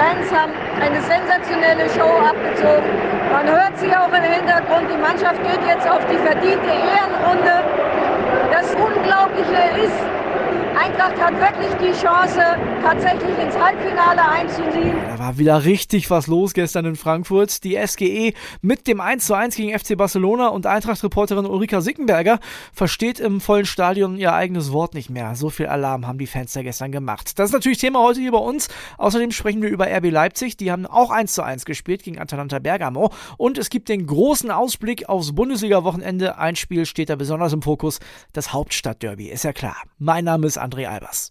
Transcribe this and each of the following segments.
Fans haben eine sensationelle Show abgezogen. Man hört sie auch im Hintergrund. Die Mannschaft geht jetzt auf die verdiente Ehrenrunde. Das Unglaubliche ist, Eintracht hat wirklich die Chance, tatsächlich ins Halbfinale einzuziehen. Da war wieder richtig was los gestern in Frankfurt. Die SGE mit dem 1:1 gegen FC Barcelona und Eintracht-Reporterin Ulrika Sickenberger versteht im vollen Stadion ihr eigenes Wort nicht mehr. So viel Alarm haben die Fans da gestern gemacht. Das ist natürlich Thema heute hier bei uns. Außerdem sprechen wir über RB Leipzig. Die haben auch 1:1 gespielt gegen Atalanta Bergamo. Und es gibt den großen Ausblick aufs Bundesliga-Wochenende. Ein Spiel steht da besonders im Fokus. Das Hauptstadtderby, ist ja klar. Mein Name ist André Albers.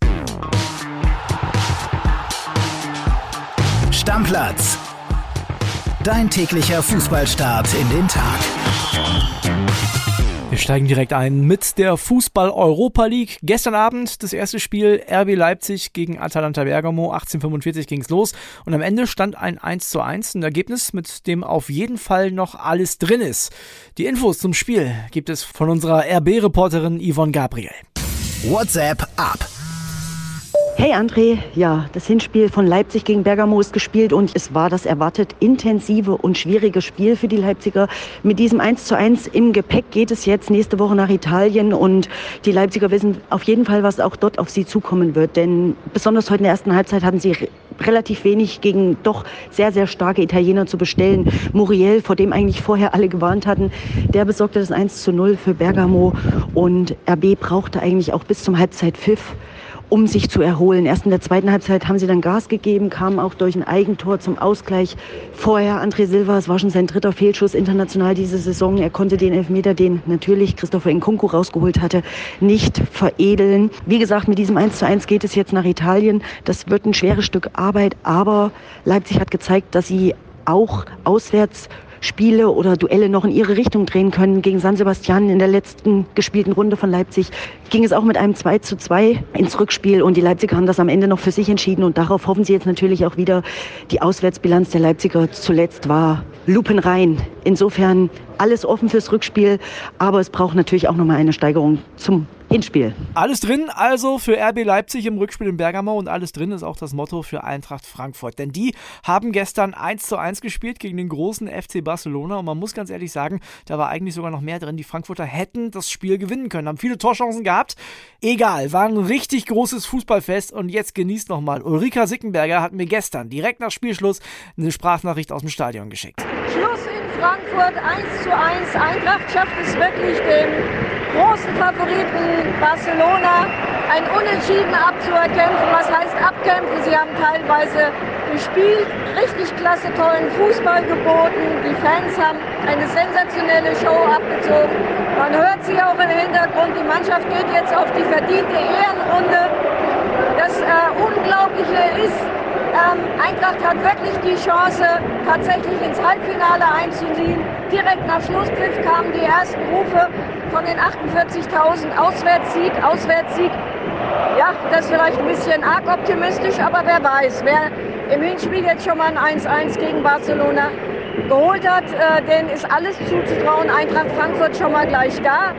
Stammplatz. Dein täglicher Fußballstart in den Tag. Wir steigen direkt ein mit der Fußball-Europa League. Gestern Abend das erste Spiel RB Leipzig gegen Atalanta Bergamo. 1845 ging es los und am Ende stand ein 1 zu 1. Ein Ergebnis, mit dem auf jeden Fall noch alles drin ist. Die Infos zum Spiel gibt es von unserer RB-Reporterin Yvonne Gabriel. WhatsApp ab. Hey André, ja, das Hinspiel von Leipzig gegen Bergamo ist gespielt und es war das erwartet intensive und schwierige Spiel für die Leipziger. Mit diesem 1 zu 1 im Gepäck geht es jetzt nächste Woche nach Italien und die Leipziger wissen auf jeden Fall, was auch dort auf sie zukommen wird. Denn besonders heute in der ersten Halbzeit hatten sie relativ wenig gegen doch sehr, sehr starke Italiener zu bestellen. Muriel, vor dem eigentlich vorher alle gewarnt hatten, der besorgte das 1 zu 0 für Bergamo und RB brauchte eigentlich auch bis zum Halbzeitpfiff um sich zu erholen. Erst in der zweiten Halbzeit haben sie dann Gas gegeben, kamen auch durch ein Eigentor zum Ausgleich. Vorher André Silva, es war schon sein dritter Fehlschuss international diese Saison. Er konnte den Elfmeter, den natürlich Christopher Nkunku rausgeholt hatte, nicht veredeln. Wie gesagt, mit diesem 1 zu 1 geht es jetzt nach Italien. Das wird ein schweres Stück Arbeit, aber Leipzig hat gezeigt, dass sie auch auswärts Spiele oder Duelle noch in ihre Richtung drehen können. Gegen San Sebastian in der letzten gespielten Runde von Leipzig ging es auch mit einem 2 zu 2 ins Rückspiel und die Leipziger haben das am Ende noch für sich entschieden und darauf hoffen sie jetzt natürlich auch wieder. Die Auswärtsbilanz der Leipziger zuletzt war lupenrein. Insofern alles offen fürs Rückspiel, aber es braucht natürlich auch nochmal eine Steigerung zum Hinspiel. Alles drin also für RB Leipzig im Rückspiel in Bergamo und alles drin ist auch das Motto für Eintracht Frankfurt. Denn die haben gestern 1 zu 1 gespielt gegen den großen FC Barcelona und man muss ganz ehrlich sagen, da war eigentlich sogar noch mehr drin. Die Frankfurter hätten das Spiel gewinnen können, haben viele Torchancen gehabt. Egal, war ein richtig großes Fußballfest und jetzt genießt nochmal. Ulrika Sickenberger hat mir gestern direkt nach Spielschluss eine Sprachnachricht aus dem Stadion geschickt. Schluss in Frankfurt 1 zu 1. Eintracht schafft es wirklich dem großen Favoriten Barcelona ein Unentschieden abzuerkämpfen. Was heißt abkämpfen? Sie haben teilweise gespielt, richtig klasse, tollen Fußball geboten. Die Fans haben eine sensationelle Show abgezogen. Man hört sie auch im Hintergrund. Die Mannschaft geht jetzt auf die verdiente Ehrenrunde. Das äh, Unglaubliche ist, ähm, Eintracht hat wirklich die Chance, tatsächlich ins Halbfinale einzuziehen. Direkt nach Schlusspfiff kamen die ersten Rufe von den 48.000 Auswärtssieg, Auswärtssieg. Ja, das ist vielleicht ein bisschen arg optimistisch, aber wer weiß, wer im Hinspiel jetzt schon mal ein 1-1 gegen Barcelona geholt hat, äh, denen ist alles zuzutrauen. Eintracht Frankfurt schon mal gleich da.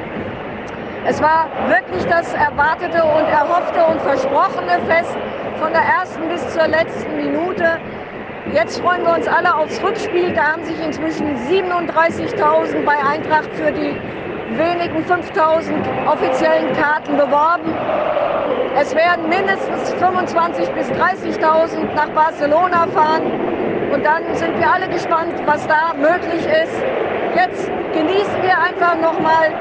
Es war wirklich das erwartete und erhoffte und versprochene Fest von der ersten bis zur letzten Minute. Jetzt freuen wir uns alle aufs Rückspiel. Da haben sich inzwischen 37.000 bei Eintracht für die wenigen 5000 offiziellen Karten beworben. Es werden mindestens 25.000 bis 30.000 nach Barcelona fahren. Und dann sind wir alle gespannt, was da möglich ist. Jetzt genießen wir einfach nochmal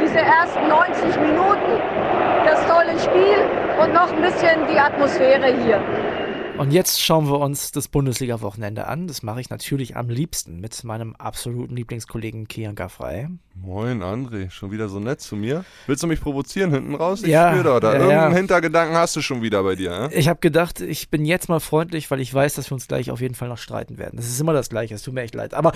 diese ersten 90 Minuten, das tolle Spiel und noch ein bisschen die Atmosphäre hier. Und jetzt schauen wir uns das Bundesliga-Wochenende an. Das mache ich natürlich am liebsten mit meinem absoluten Lieblingskollegen Kian Gaffrey. Moin, André. Schon wieder so nett zu mir. Willst du mich provozieren hinten raus? Ich ja, spüre da. Ja, Irgendeinen ja. Hintergedanken hast du schon wieder bei dir. Ne? Ich habe gedacht, ich bin jetzt mal freundlich, weil ich weiß, dass wir uns gleich auf jeden Fall noch streiten werden. Das ist immer das Gleiche. Es tut mir echt leid. Aber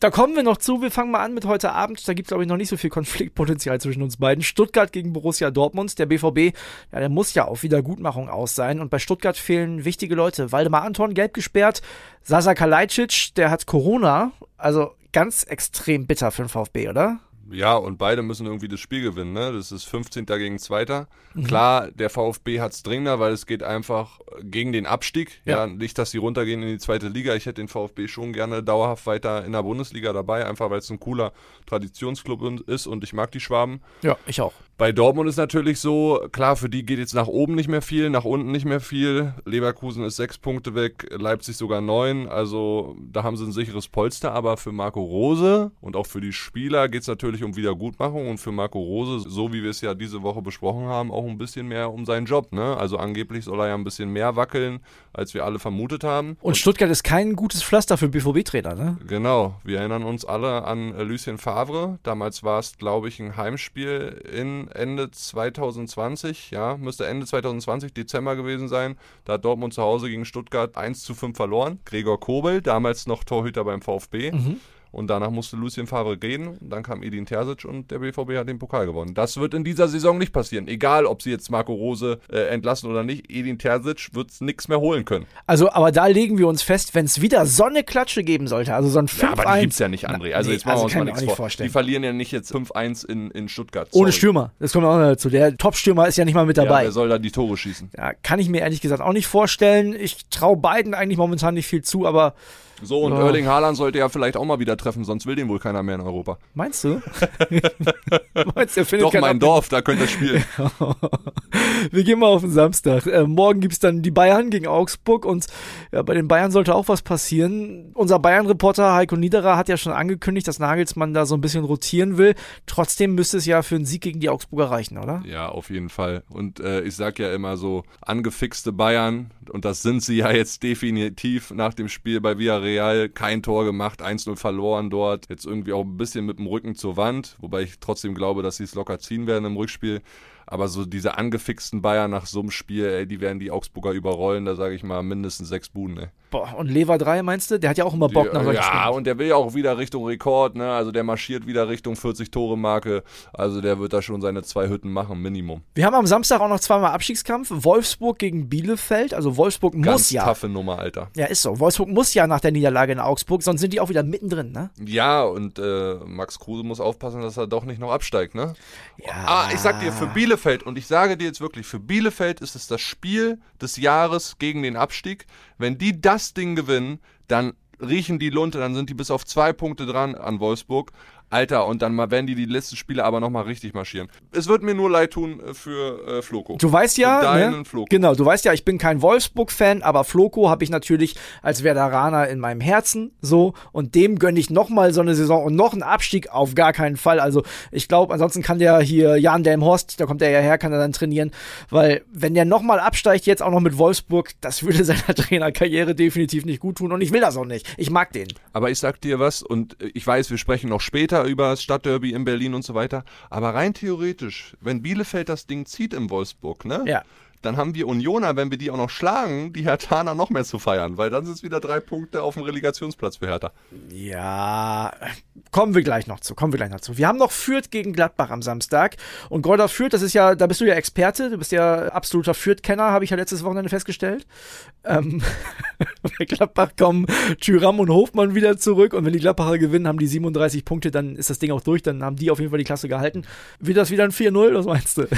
da kommen wir noch zu. Wir fangen mal an mit heute Abend. Da gibt es, glaube ich, noch nicht so viel Konfliktpotenzial zwischen uns beiden. Stuttgart gegen Borussia Dortmund. Der BVB, ja, der muss ja auf Wiedergutmachung aus sein. Und bei Stuttgart fehlen wichtige Leute. Waldemar Anton, gelb gesperrt. Sasa Kalajdzic, der hat Corona. Also ganz extrem bitter für den VfB, oder? Ja, und beide müssen irgendwie das Spiel gewinnen. Ne? Das ist 15. gegen 2. Mhm. Klar, der VfB hat es dringender, weil es geht einfach gegen den Abstieg. Ja. ja. nicht, dass sie runtergehen in die zweite Liga. Ich hätte den VfB schon gerne dauerhaft weiter in der Bundesliga dabei, einfach weil es ein cooler Traditionsclub ist und ich mag die Schwaben. Ja, ich auch. Bei Dortmund ist natürlich so, klar, für die geht jetzt nach oben nicht mehr viel, nach unten nicht mehr viel. Leverkusen ist sechs Punkte weg, Leipzig sogar neun. Also da haben sie ein sicheres Polster. Aber für Marco Rose und auch für die Spieler geht es natürlich um Wiedergutmachung und für Marco Rose, so wie wir es ja diese Woche besprochen haben, auch ein bisschen mehr um seinen Job. Ne? Also angeblich soll er ja ein bisschen mehr wackeln, als wir alle vermutet haben. Und, und Stuttgart ist kein gutes Pflaster für BVB-Trainer, ne? Genau. Wir erinnern uns alle an Lucien Favre. Damals war es, glaube ich, ein Heimspiel in Ende 2020, ja, müsste Ende 2020, Dezember gewesen sein. Da hat Dortmund zu Hause gegen Stuttgart 1 zu 5 verloren. Gregor Kobel, damals noch Torhüter beim VfB. Mhm. Und danach musste Lucien Favre gehen. Dann kam Edin Terzic und der BVB hat den Pokal gewonnen. Das wird in dieser Saison nicht passieren. Egal, ob sie jetzt Marco Rose äh, entlassen oder nicht. Edin Terzic wird es nichts mehr holen können. Also, aber da legen wir uns fest, wenn es wieder so eine Klatsche geben sollte, also so ein 5-1. Ja, aber die gibt es ja nicht, André. Also, nee, jetzt machen also wir uns mal nichts vor. Vorstellen. Die verlieren ja nicht jetzt 5-1 in, in Stuttgart. Sorry. Ohne Stürmer. Das kommt auch noch dazu. Der Top-Stürmer ist ja nicht mal mit dabei. Ja, wer soll da die Tore schießen? Ja, kann ich mir ehrlich gesagt auch nicht vorstellen. Ich traue beiden eigentlich momentan nicht viel zu, aber so, und oh. Erling Haaland sollte ja vielleicht auch mal wieder treffen, sonst will den wohl keiner mehr in Europa. Meinst du? Meinst er Doch, mein Dorf, da könnte er spielen. Wir gehen mal auf den Samstag. Äh, morgen gibt es dann die Bayern gegen Augsburg und ja, bei den Bayern sollte auch was passieren. Unser Bayern-Reporter Heiko Niederer hat ja schon angekündigt, dass Nagelsmann da so ein bisschen rotieren will. Trotzdem müsste es ja für einen Sieg gegen die Augsburger reichen, oder? Ja, auf jeden Fall. Und äh, ich sag ja immer so, angefixte Bayern, und das sind sie ja jetzt definitiv nach dem Spiel bei Villarreal Real kein Tor gemacht, 1-0 verloren dort. Jetzt irgendwie auch ein bisschen mit dem Rücken zur Wand, wobei ich trotzdem glaube, dass sie es locker ziehen werden im Rückspiel. Aber so diese angefixten Bayern nach so einem Spiel, ey, die werden die Augsburger überrollen, da sage ich mal mindestens sechs Buden, ey. Boah, und Lever 3 meinst du? Der hat ja auch immer Bock nach solchen Ja, und der will ja auch wieder Richtung Rekord, ne? Also der marschiert wieder Richtung 40-Tore-Marke. Also der wird da schon seine zwei Hütten machen, Minimum. Wir haben am Samstag auch noch zweimal Abstiegskampf. Wolfsburg gegen Bielefeld. Also Wolfsburg Ganz muss ja. taffe Nummer, Alter. Ja, ist so. Wolfsburg muss ja nach der Niederlage in Augsburg, sonst sind die auch wieder mittendrin, ne? Ja, und äh, Max Kruse muss aufpassen, dass er doch nicht noch absteigt, ne? Ja. Ah, ich sag dir, für Bielefeld, und ich sage dir jetzt wirklich, für Bielefeld ist es das Spiel des Jahres gegen den Abstieg. Wenn die das Ding gewinnen, dann riechen die Lunte, dann sind die bis auf zwei Punkte dran an Wolfsburg. Alter, und dann mal werden die die letzten Spiele aber nochmal richtig marschieren. Es wird mir nur leid tun äh, für äh, Floko. Du weißt ja, deinen ne? Floko. genau, du weißt ja, ich bin kein Wolfsburg-Fan, aber Floko habe ich natürlich als Werderaner in meinem Herzen so und dem gönne ich nochmal so eine Saison und noch einen Abstieg auf gar keinen Fall. Also ich glaube, ansonsten kann der hier Jan Delmhorst, da kommt er ja her, kann er dann trainieren, weil wenn der nochmal absteigt, jetzt auch noch mit Wolfsburg, das würde seiner Trainerkarriere definitiv nicht gut tun und ich will das auch nicht. Ich mag den. Aber ich sag dir was und ich weiß, wir sprechen noch später über das Stadtderby in Berlin und so weiter. Aber rein theoretisch, wenn Bielefeld das Ding zieht in Wolfsburg, ne? Ja dann haben wir Unioner, wenn wir die auch noch schlagen, die Herthaner noch mehr zu feiern, weil dann sind es wieder drei Punkte auf dem Relegationsplatz für Hertha. Ja, kommen wir gleich noch zu, kommen wir gleich noch zu. Wir haben noch Fürth gegen Gladbach am Samstag und Gräuter Fürth, das ist ja, da bist du ja Experte, du bist ja absoluter Fürth-Kenner, habe ich ja letztes Wochenende festgestellt. Ähm, bei Gladbach kommen Thüram und Hofmann wieder zurück und wenn die Gladbacher gewinnen, haben die 37 Punkte, dann ist das Ding auch durch, dann haben die auf jeden Fall die Klasse gehalten. Wird das wieder ein 4-0, was meinst du?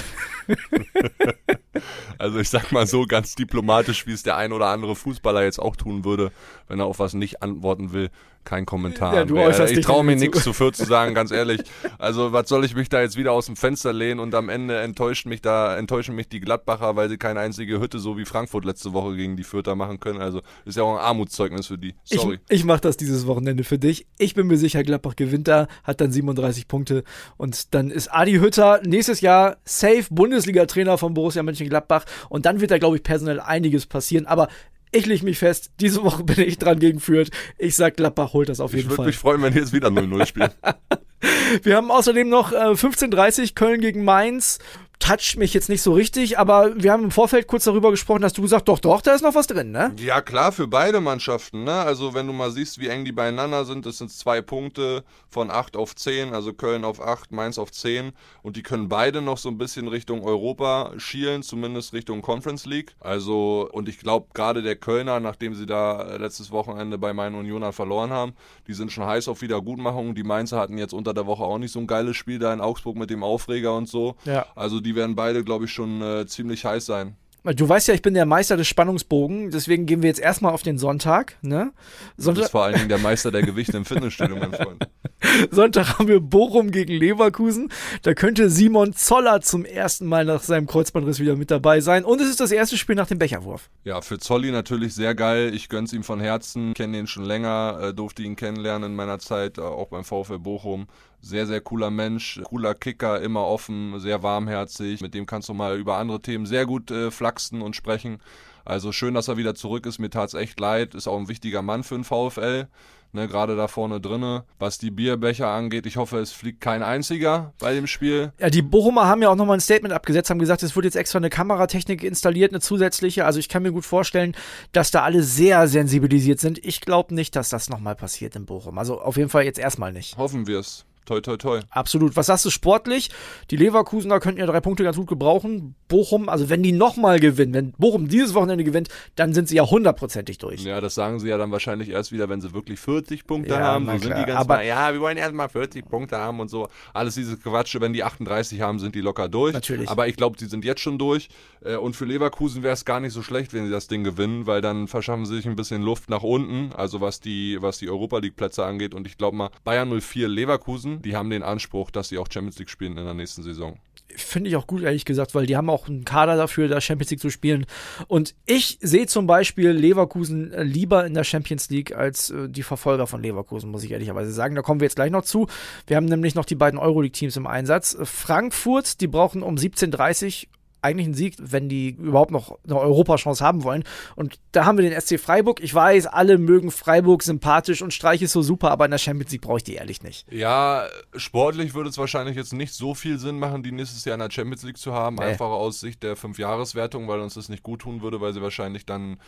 Also ich sag mal so ganz diplomatisch, wie es der ein oder andere Fußballer jetzt auch tun würde, wenn er auf was nicht antworten will kein Kommentar. Ja, äußerst ich traue mir nichts zu Fürth zu sagen, ganz ehrlich. Also was soll ich mich da jetzt wieder aus dem Fenster lehnen und am Ende enttäuscht mich da, enttäuschen mich die Gladbacher, weil sie keine einzige Hütte so wie Frankfurt letzte Woche gegen die Fürther machen können. Also ist ja auch ein Armutszeugnis für die. Sorry. Ich, ich mache das dieses Wochenende für dich. Ich bin mir sicher, Gladbach gewinnt da, hat dann 37 Punkte und dann ist Adi Hütter nächstes Jahr safe Bundesliga-Trainer von Borussia Mönchengladbach und dann wird da, glaube ich, personell einiges passieren. Aber ich leg mich fest, diese Woche bin ich dran gegen Fürth. Ich sag, Gladbach holt das auf jeden ich Fall. Ich würde mich freuen, wenn ihr jetzt wieder 0-0 spielt. Wir haben außerdem noch äh, 15.30 Köln gegen Mainz. Toucht mich jetzt nicht so richtig, aber wir haben im Vorfeld kurz darüber gesprochen, dass du gesagt, doch, doch, da ist noch was drin, ne? Ja, klar, für beide Mannschaften, ne? Also, wenn du mal siehst, wie eng die beieinander sind, das sind zwei Punkte von 8 auf 10, also Köln auf 8, Mainz auf 10 und die können beide noch so ein bisschen Richtung Europa schielen, zumindest Richtung Conference League. Also, und ich glaube, gerade der Kölner, nachdem sie da letztes Wochenende bei meinen Unionern verloren haben, die sind schon heiß auf Wiedergutmachung. Die Mainzer hatten jetzt unter der Woche auch nicht so ein geiles Spiel da in Augsburg mit dem Aufreger und so. Ja. Also, die werden beide, glaube ich, schon äh, ziemlich heiß sein. Du weißt ja, ich bin der Meister des Spannungsbogen, deswegen gehen wir jetzt erstmal auf den Sonntag. Ne? Sonntag du bist vor allen Dingen der Meister der Gewichte im Fitnessstudio, mein Freund. Sonntag haben wir Bochum gegen Leverkusen. Da könnte Simon Zoller zum ersten Mal nach seinem Kreuzbandriss wieder mit dabei sein. Und es ist das erste Spiel nach dem Becherwurf. Ja, für Zolli natürlich sehr geil. Ich gönn's ihm von Herzen. Kenne ihn schon länger, äh, durfte ihn kennenlernen in meiner Zeit, äh, auch beim VfL Bochum. Sehr, sehr cooler Mensch, cooler Kicker, immer offen, sehr warmherzig. Mit dem kannst du mal über andere Themen sehr gut äh, flachsen und sprechen. Also schön, dass er wieder zurück ist. Mir tat's echt leid. Ist auch ein wichtiger Mann für den VfL. Ne, gerade da vorne drinne. Was die Bierbecher angeht, ich hoffe, es fliegt kein einziger bei dem Spiel. Ja, die Bochumer haben ja auch nochmal ein Statement abgesetzt, haben gesagt, es wird jetzt extra eine Kameratechnik installiert, eine zusätzliche. Also ich kann mir gut vorstellen, dass da alle sehr sensibilisiert sind. Ich glaube nicht, dass das nochmal passiert in Bochum. Also auf jeden Fall jetzt erstmal nicht. Hoffen wir es. Toi, toi, toi. Absolut. Was sagst du sportlich? Die Leverkusener könnten ja drei Punkte ganz gut gebrauchen. Bochum, also wenn die nochmal gewinnen, wenn Bochum dieses Wochenende gewinnt, dann sind sie ja hundertprozentig durch. Ja, das sagen sie ja dann wahrscheinlich erst wieder, wenn sie wirklich 40 Punkte Ja, haben. So sind klar. die ganz Aber- mal, ja, wir wollen erst mal 40 Punkte haben und so. Alles diese Quatsche, wenn die 38 haben, sind die locker durch. Natürlich. Aber ich glaube, die sind jetzt schon durch. Äh, Und für Leverkusen wäre es gar nicht so schlecht, wenn sie das Ding gewinnen, weil dann verschaffen sie sich ein bisschen Luft nach unten, also was die, was die Europa League Plätze angeht. Und ich glaube mal, Bayern 04 Leverkusen, die haben den Anspruch, dass sie auch Champions League spielen in der nächsten Saison. Finde ich auch gut, ehrlich gesagt, weil die haben auch einen Kader dafür, da Champions League zu spielen. Und ich sehe zum Beispiel Leverkusen äh, lieber in der Champions League als äh, die Verfolger von Leverkusen, muss ich ehrlicherweise sagen. Da kommen wir jetzt gleich noch zu. Wir haben nämlich noch die beiden Euroleague-Teams im Einsatz. Frankfurt, die brauchen um 17.30 Uhr eigentlich einen Sieg, wenn die überhaupt noch eine Europachance haben wollen. Und da haben wir den SC Freiburg. Ich weiß, alle mögen Freiburg sympathisch und Streich ist so super, aber in der Champions League brauche ich die ehrlich nicht. Ja, sportlich würde es wahrscheinlich jetzt nicht so viel Sinn machen, die nächstes Jahr in der Champions League zu haben. Nee. Einfach aus Sicht der Fünfjahreswertung, weil uns das nicht gut tun würde, weil sie wahrscheinlich dann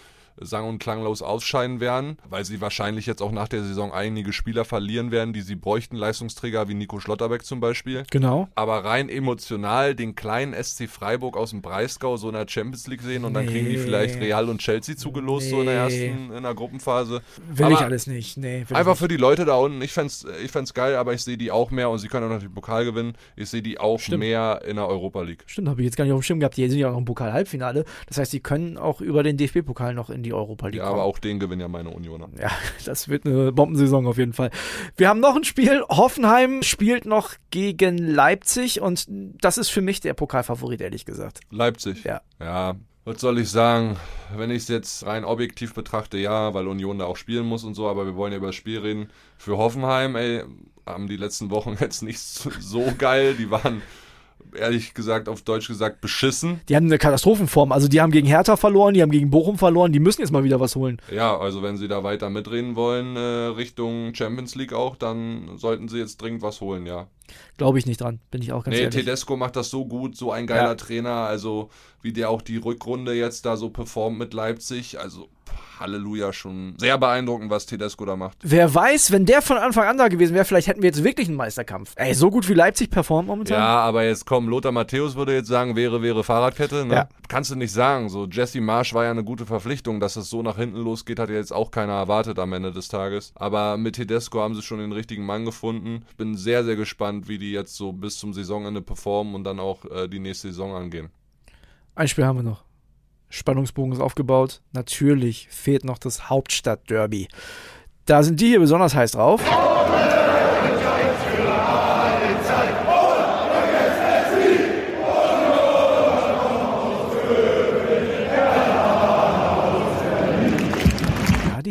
sang- und klanglos ausscheiden werden, weil sie wahrscheinlich jetzt auch nach der Saison einige Spieler verlieren werden, die sie bräuchten, Leistungsträger wie Nico Schlotterbeck zum Beispiel. Genau. Aber rein emotional den kleinen SC Freiburg aus dem Breisgau so in der Champions League sehen und dann kriegen die Nee. vielleicht Real und Chelsea zugelost, so in der Nee. ersten, in der Gruppenphase. Will Aber ich alles nicht. Nee, Einfach nicht. für die Leute da unten. Ich fänd's, ich fänd's geil, aber ich sehe die auch mehr und sie können auch noch den Pokal gewinnen. Ich sehe die auch Stimmt. mehr in der Europa League. Stimmt, habe ich jetzt gar nicht auf dem Schirm gehabt. Die sind ja auch noch im Pokal-Halbfinale. Das heißt, die können auch über den DFB-Pokal noch in die Europa League Ja, kommen. aber auch den gewinnen ja meine Unioner. Ja, das wird eine Bombensaison auf jeden Fall. Wir haben noch ein Spiel. Hoffenheim spielt noch gegen Leipzig und das ist für mich der Pokalfavorit, ehrlich gesagt. Leipzig. Ja. Ja, was soll ich sagen? Wenn ich es jetzt rein objektiv betrachte, ja, weil Union da auch spielen muss und so, aber wir wollen ja über das Spiel reden. Für Hoffenheim, ey, haben die letzten Wochen jetzt nicht so- so geil. Die waren, ehrlich gesagt, auf Deutsch gesagt, beschissen. Die haben eine Katastrophenform. Also die haben gegen Hertha verloren, die haben gegen Bochum verloren. Die müssen jetzt mal wieder was holen. Ja, also wenn sie da weiter mitreden wollen, äh, Richtung Champions League auch, dann sollten sie jetzt dringend was holen, ja. Glaube ich nicht dran, bin ich auch ganz Nee, ehrlich. Tedesco macht das so gut, so ein geiler Ja. Trainer, also wie der auch die Rückrunde jetzt da so performt mit Leipzig, also Halleluja, schon sehr beeindruckend, was Tedesco da macht. Wer weiß, wenn der von Anfang an da gewesen wäre, vielleicht hätten wir jetzt wirklich einen Meisterkampf. Ey, so gut wie Leipzig performt momentan. Ja, aber jetzt komm, Lothar Matthäus würde jetzt sagen, wäre, wäre Fahrradkette, ne? Ja. Kannst du nicht sagen, so Jesse Marsch war ja eine gute Verpflichtung, dass es so nach hinten losgeht, hat ja jetzt auch keiner erwartet am Ende des Tages. Aber mit Tedesco haben sie schon den richtigen Mann gefunden. Bin sehr, sehr gespannt, wie die jetzt so bis zum Saisonende performen und dann auch äh, die nächste Saison angehen. Ein Spiel haben wir noch. Spannungsbogen ist aufgebaut. Natürlich fehlt noch das Hauptstadt-Derby. Da sind die hier besonders heiß drauf.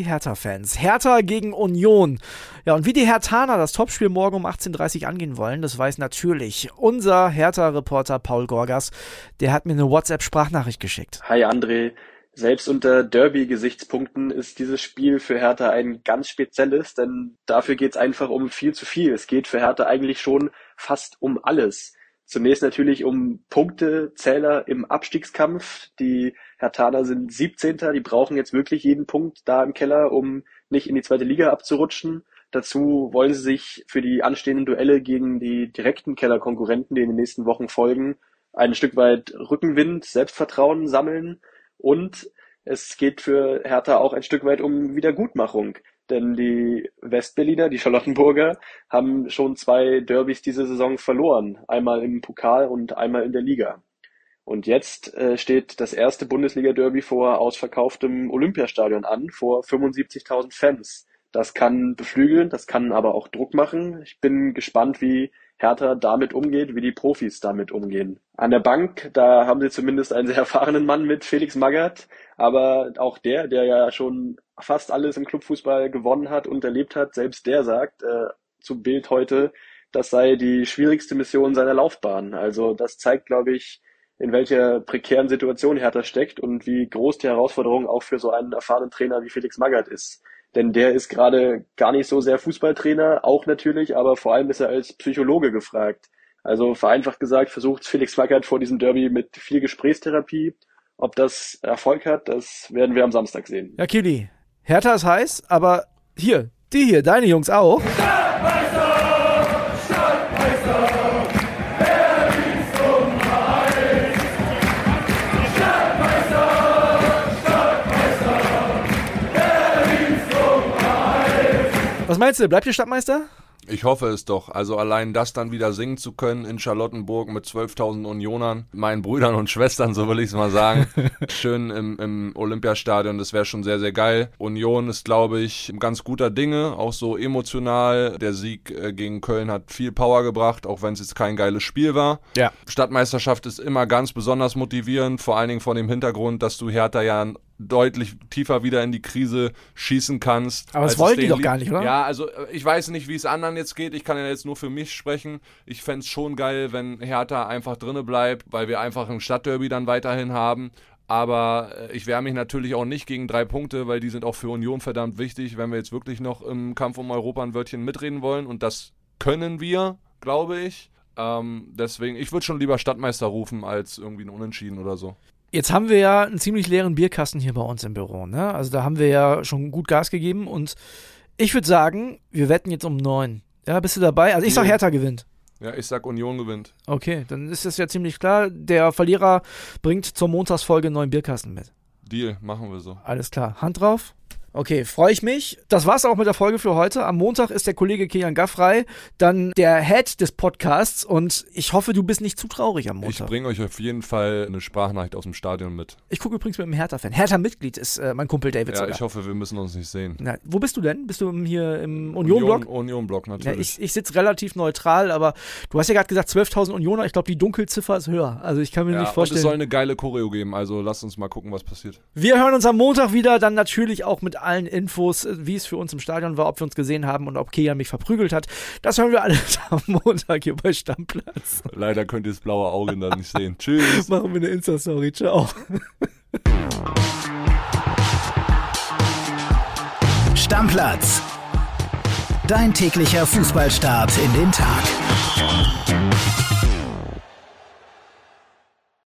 Hertha-Fans. Hertha gegen Union. Ja, und wie die Hertaner das Topspiel morgen um 18.30 Uhr angehen wollen, das weiß natürlich unser Hertha-Reporter Paul Gorgas. Der hat mir eine WhatsApp-Sprachnachricht geschickt. Hi André. Selbst unter Derby-Gesichtspunkten ist dieses Spiel für Hertha ein ganz spezielles, denn dafür geht's einfach um viel zu viel. Es geht für Hertha eigentlich schon fast um alles. Zunächst natürlich um Punktezähler im Abstiegskampf. Die Hertaner sind 17. Die brauchen jetzt wirklich jeden Punkt da im Keller, um nicht in die zweite Liga abzurutschen. Dazu wollen sie sich für die anstehenden Duelle gegen die direkten Kellerkonkurrenten, die in den nächsten Wochen folgen, ein Stück weit Rückenwind, Selbstvertrauen sammeln und es geht für Hertha auch ein Stück weit um Wiedergutmachung. Denn die Westberliner, die Charlottenburger, haben schon zwei Derbys diese Saison verloren. Einmal im Pokal und einmal in der Liga. Und jetzt äh, steht das erste Bundesliga-Derby vor ausverkauftem Olympiastadion an, vor 75.000 Fans. Das kann beflügeln, das kann aber auch Druck machen. Ich bin gespannt, wie Hertha damit umgeht, wie die Profis damit umgehen. An der Bank, da haben sie zumindest einen sehr erfahrenen Mann mit Felix Magath, aber auch der, der ja schon fast alles im Clubfußball gewonnen hat und erlebt hat, selbst der sagt äh, zu Bild heute, das sei die schwierigste Mission seiner Laufbahn. Also das zeigt, glaube ich, in welcher prekären Situation Hertha steckt und wie groß die Herausforderung auch für so einen erfahrenen Trainer wie Felix Magath ist. Denn der ist gerade gar nicht so sehr Fußballtrainer, auch natürlich, aber vor allem ist er als Psychologe gefragt. Also vereinfacht gesagt versucht Felix Magath vor diesem Derby mit viel Gesprächstherapie ob das Erfolg hat, das werden wir am Samstag sehen. Ja, Kili, Hertha ist heiß, aber hier, die hier, deine Jungs auch. Was meinst du, bleibt ihr Stadtmeister? Ich hoffe es doch. Also allein das dann wieder singen zu können in Charlottenburg mit 12.000 Unionern, meinen Brüdern und Schwestern, so will ich es mal sagen. Schön im, im Olympiastadion, das wäre schon sehr, sehr geil. Union ist, glaube ich, ein ganz guter Dinge, auch so emotional. Der Sieg äh, gegen Köln hat viel Power gebracht, auch wenn es jetzt kein geiles Spiel war. Ja. Stadtmeisterschaft ist immer ganz besonders motivierend, vor allen Dingen vor dem Hintergrund, dass du Hertha ja deutlich tiefer wieder in die Krise schießen kannst. Aber das wollen die doch gar nicht, oder? Ja, also äh, ich weiß nicht, wie es anderen jetzt geht. Ich kann ja jetzt nur für mich sprechen. Ich fände es schon geil, wenn Hertha einfach drinne bleibt, weil wir einfach ein Stadtderby dann weiterhin haben. Aber äh, ich wehre mich natürlich auch nicht gegen drei Punkte, weil die sind auch für Union verdammt wichtig, wenn wir jetzt wirklich noch im Kampf um Europa ein Wörtchen mitreden wollen. Und das können wir, glaube ich. Ähm, deswegen, ich würde schon lieber Stadtmeister rufen als irgendwie ein Unentschieden oder so. Jetzt haben wir ja einen ziemlich leeren Bierkasten hier bei uns im Büro. Ne? Also da haben wir ja schon gut Gas gegeben und ich würde sagen, wir wetten jetzt um neun. Ja, bist du dabei? Also ich sag Hertha gewinnt. Ja, ich sag Union gewinnt. Okay, dann ist das ja ziemlich klar. Der Verlierer bringt zur Montagsfolge einen neuen Bierkasten mit. Deal, machen wir so. Alles klar. Hand drauf. Okay, freue ich mich. Das war's auch mit der Folge für heute. Am Montag ist der Kollege Kian Gaffrey dann der Head des Podcasts und ich hoffe, du bist nicht zu traurig am Montag. Ich bringe euch auf jeden Fall eine Sprachnachricht aus dem Stadion mit. Ich gucke übrigens mit einem Hertha-Fan. Hertha-Mitglied ist äh, mein Kumpel David Ja, sogar. ich hoffe, wir müssen uns nicht sehen. Na, wo bist du denn? Bist du hier im Union-Block? Union, Union-Block Ja, natürlich. ich ich sitze relativ neutral, aber du hast ja gerade gesagt 12.000 Unioner. Ich glaube, die Dunkelziffer ist höher. Also ich kann mir ja, nicht und es vorstellen. soll eine geile Choreo geben, also lasst uns mal gucken, was passiert. Wir hören uns am Montag wieder, dann natürlich auch mit allen Infos, äh, wie es für uns im Stadion war, ob wir uns gesehen haben und ob Kian mich verprügelt hat. Das hören wir alles am Montag hier bei Stammplatz. Leider könnt ihr das blaue Auge da nicht sehen. Tschüss. Machen wir eine Insta-Story. Ciao. Stammplatz. Dein täglicher Fußballstart in den Tag.